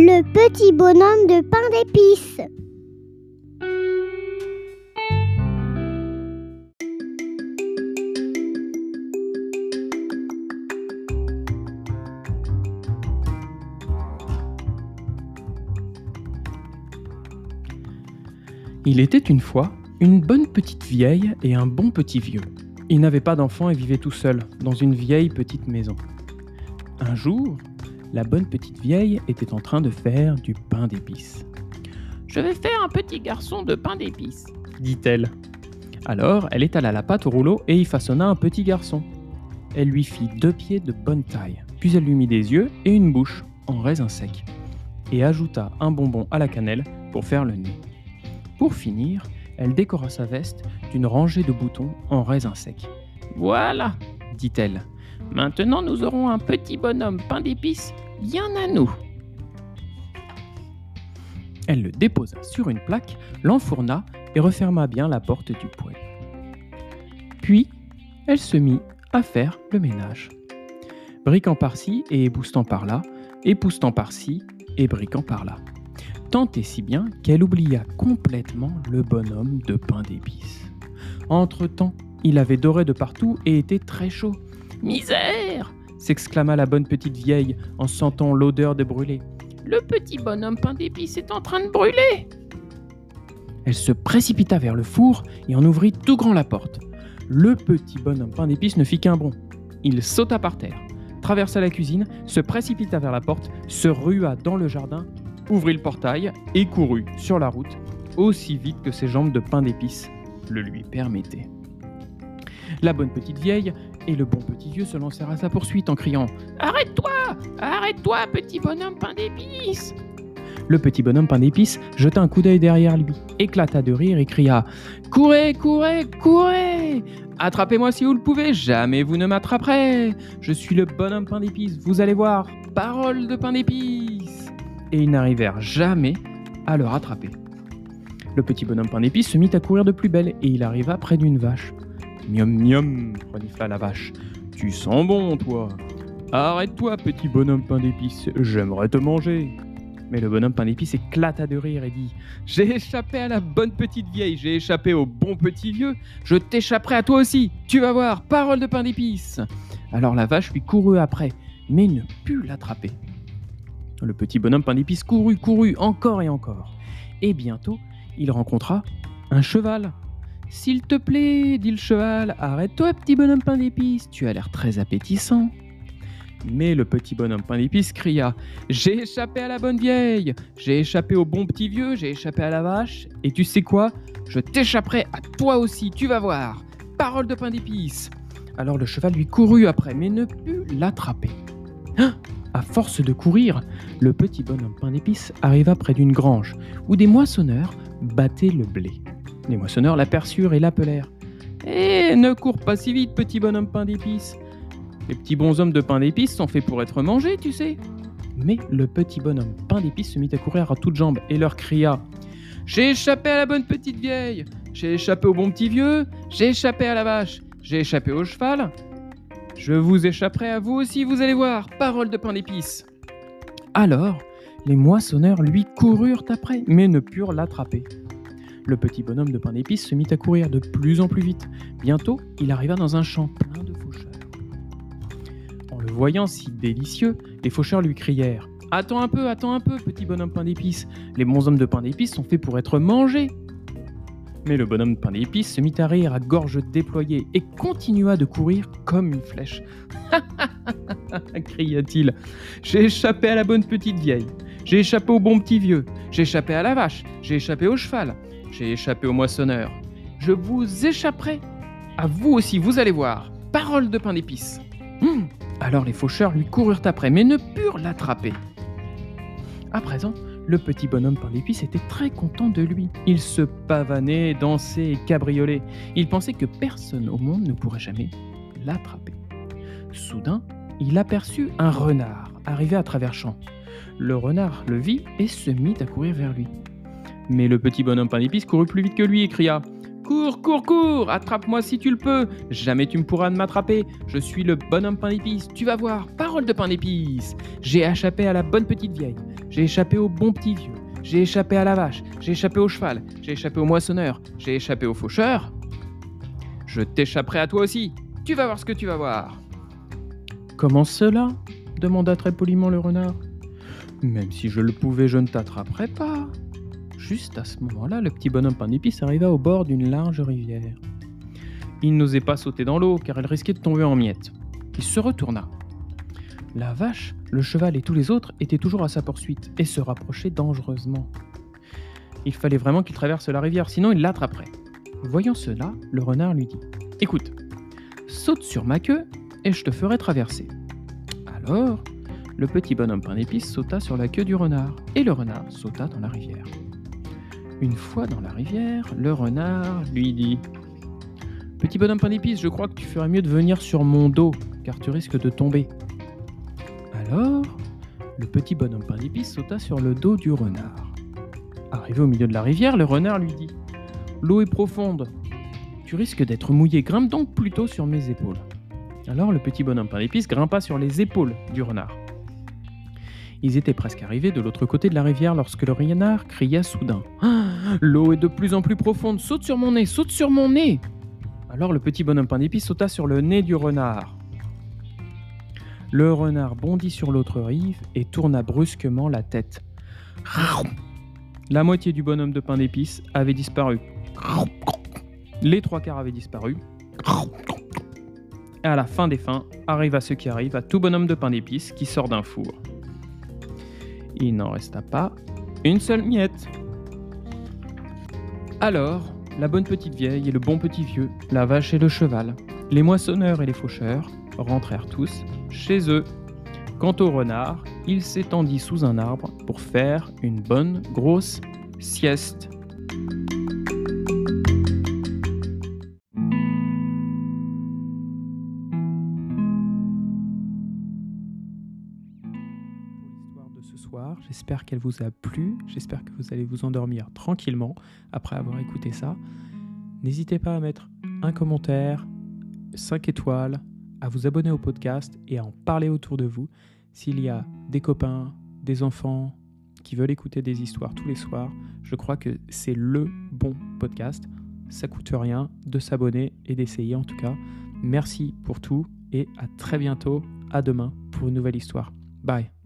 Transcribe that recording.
Le petit bonhomme de pain d'épices. Il était une fois une bonne petite vieille et un bon petit vieux. Ils n'avaient pas d'enfants et vivaient tout seuls dans une vieille petite maison. Un jour, la bonne petite vieille était en train de faire du pain d'épices. Je vais faire un petit garçon de pain d'épices. dit-elle. Alors, elle étala la pâte au rouleau et y façonna un petit garçon. Elle lui fit deux pieds de bonne taille, puis elle lui mit des yeux et une bouche en raisin sec, et ajouta un bonbon à la cannelle pour faire le nez. Pour finir, elle décora sa veste d'une rangée de boutons en raisin sec. Voilà, Dit-elle. Maintenant nous aurons un petit bonhomme pain d'épices bien à nous. Elle le déposa sur une plaque, l'enfourna et referma bien la porte du poêle. Puis, elle se mit à faire le ménage. Briquant par-ci et époustant par-là, époustant par-ci et briquant par-là. Tant et si bien qu'elle oublia complètement le bonhomme de pain d'épices. Entre-temps, il avait doré de partout et était très chaud. Misère s'exclama la bonne petite vieille en sentant l'odeur de brûlé. Le petit bonhomme pain d'épices est en train de brûler. Elle se précipita vers le four et en ouvrit tout grand la porte. Le petit bonhomme pain d'épices ne fit qu'un bond. Il sauta par terre, traversa la cuisine, se précipita vers la porte, se rua dans le jardin, ouvrit le portail et courut sur la route aussi vite que ses jambes de pain d'épices le lui permettaient. La bonne petite vieille et le bon petit vieux se lancèrent à sa poursuite en criant Arrête-toi! Arrête-toi, petit bonhomme pain d'épices! Le petit bonhomme pain d'épices jeta un coup d'œil derrière lui, éclata de rire et cria Courez, courez, courez! Attrapez-moi si vous le pouvez, jamais vous ne m'attraperez! Je suis le bonhomme pain d'épices, vous allez voir! Parole de pain d'épices! Et ils n'arrivèrent jamais à le rattraper. Le petit bonhomme pain d'épices se mit à courir de plus belle et il arriva près d'une vache. Miam miam, renifla la vache. Tu sens bon, toi Arrête-toi, petit bonhomme pain d'épices, j'aimerais te manger. Mais le bonhomme pain d'épices éclata de rire et dit J'ai échappé à la bonne petite vieille, j'ai échappé au bon petit vieux, je t'échapperai à toi aussi, tu vas voir, parole de pain d'épices Alors la vache lui courut après, mais ne put l'attraper. Le petit bonhomme pain d'épices courut, courut, encore et encore. Et bientôt, il rencontra un cheval. S'il te plaît, dit le cheval, arrête-toi, petit bonhomme pain d'épices, tu as l'air très appétissant. Mais le petit bonhomme pain d'épices cria J'ai échappé à la bonne vieille, j'ai échappé au bon petit vieux, j'ai échappé à la vache, et tu sais quoi? Je t'échapperai à toi aussi, tu vas voir. Parole de pain d'épices. Alors le cheval lui courut après, mais ne put l'attraper. Ah à force de courir, le petit bonhomme pain d'épices arriva près d'une grange où des moissonneurs battaient le blé. Les moissonneurs l'aperçurent et l'appelèrent. Eh, ne cours pas si vite, petit bonhomme pain d'épices. Les petits bonshommes de pain d'épices sont faits pour être mangés, tu sais. Mais le petit bonhomme pain d'épices se mit à courir à toutes jambes et leur cria J'ai échappé à la bonne petite vieille, j'ai échappé au bon petit vieux, j'ai échappé à la vache, j'ai échappé au cheval. Je vous échapperai à vous aussi, vous allez voir, parole de pain d'épices. Alors, les moissonneurs lui coururent après, mais ne purent l'attraper. Le petit bonhomme de pain d'épices se mit à courir de plus en plus vite. Bientôt, il arriva dans un champ plein de faucheurs. En le voyant si délicieux, les faucheurs lui crièrent Attends un peu, attends un peu, petit bonhomme pain d'épices. Les bons hommes de pain d'épices sont faits pour être mangés. Mais le bonhomme de pain d'épices se mit à rire à gorge déployée et continua de courir comme une flèche. cria-t-il. J'ai échappé à la bonne petite vieille. J'ai échappé au bon petit vieux. J'ai échappé à la vache. J'ai échappé au cheval. J'ai échappé au moissonneur. Je vous échapperai. À vous aussi, vous allez voir. Parole de pain d'épices. Hum. Alors les faucheurs lui coururent après, mais ne purent l'attraper. À présent, le petit bonhomme pain d'épices était très content de lui. Il se pavanait, dansait et cabriolait. Il pensait que personne au monde ne pourrait jamais l'attraper. Soudain, il aperçut un renard arrivé à travers champs. Le renard le vit et se mit à courir vers lui. Mais le petit bonhomme pain d'épices courut plus vite que lui et cria Cours, cours, cours Attrape-moi si tu le peux Jamais tu ne pourras m'attraper Je suis le bonhomme pain d'épices Tu vas voir Parole de pain d'épices J'ai échappé à la bonne petite vieille j'ai échappé au bon petit vieux, j'ai échappé à la vache, j'ai échappé au cheval, j'ai échappé au moissonneur, j'ai échappé au faucheur. Je t'échapperai à toi aussi. Tu vas voir ce que tu vas voir. Comment cela? demanda très poliment le renard. Même si je le pouvais, je ne t'attraperais pas. Juste à ce moment-là, le petit bonhomme pain d'épices arriva au bord d'une large rivière. Il n'osait pas sauter dans l'eau car elle risquait de tomber en miettes. Il se retourna. La vache, le cheval et tous les autres étaient toujours à sa poursuite et se rapprochaient dangereusement. Il fallait vraiment qu'il traverse la rivière, sinon il l'attraperait. Voyant cela, le renard lui dit Écoute, saute sur ma queue et je te ferai traverser. Alors, le petit bonhomme pain d'épices sauta sur la queue du renard et le renard sauta dans la rivière. Une fois dans la rivière, le renard lui dit Petit bonhomme pain d'épices, je crois que tu ferais mieux de venir sur mon dos, car tu risques de tomber. Alors, le petit bonhomme pain d'épices sauta sur le dos du renard. Arrivé au milieu de la rivière, le renard lui dit L'eau est profonde. Tu risques d'être mouillé, grimpe donc plutôt sur mes épaules. Alors le petit bonhomme pain d'épices grimpa sur les épaules du renard. Ils étaient presque arrivés de l'autre côté de la rivière lorsque le renard cria soudain ah, L'eau est de plus en plus profonde, saute sur mon nez, saute sur mon nez Alors le petit bonhomme pain d'épices sauta sur le nez du renard. Le renard bondit sur l'autre rive et tourna brusquement la tête. La moitié du bonhomme de pain d'épices avait disparu. Les trois quarts avaient disparu. Et à la fin des fins, arriva ce qui arrive à tout bonhomme de pain d'épices qui sort d'un four. Il n'en resta pas une seule miette. Alors, la bonne petite vieille et le bon petit vieux, la vache et le cheval, les moissonneurs et les faucheurs rentrèrent tous chez eux. Quant au renard, il s'étendit sous un arbre pour faire une bonne grosse sieste. J'espère qu'elle vous a plu, j'espère que vous allez vous endormir tranquillement après avoir écouté ça. N'hésitez pas à mettre un commentaire, 5 étoiles, à vous abonner au podcast et à en parler autour de vous. S'il y a des copains, des enfants qui veulent écouter des histoires tous les soirs, je crois que c'est le bon podcast. Ça coûte rien de s'abonner et d'essayer en tout cas. Merci pour tout et à très bientôt, à demain pour une nouvelle histoire. Bye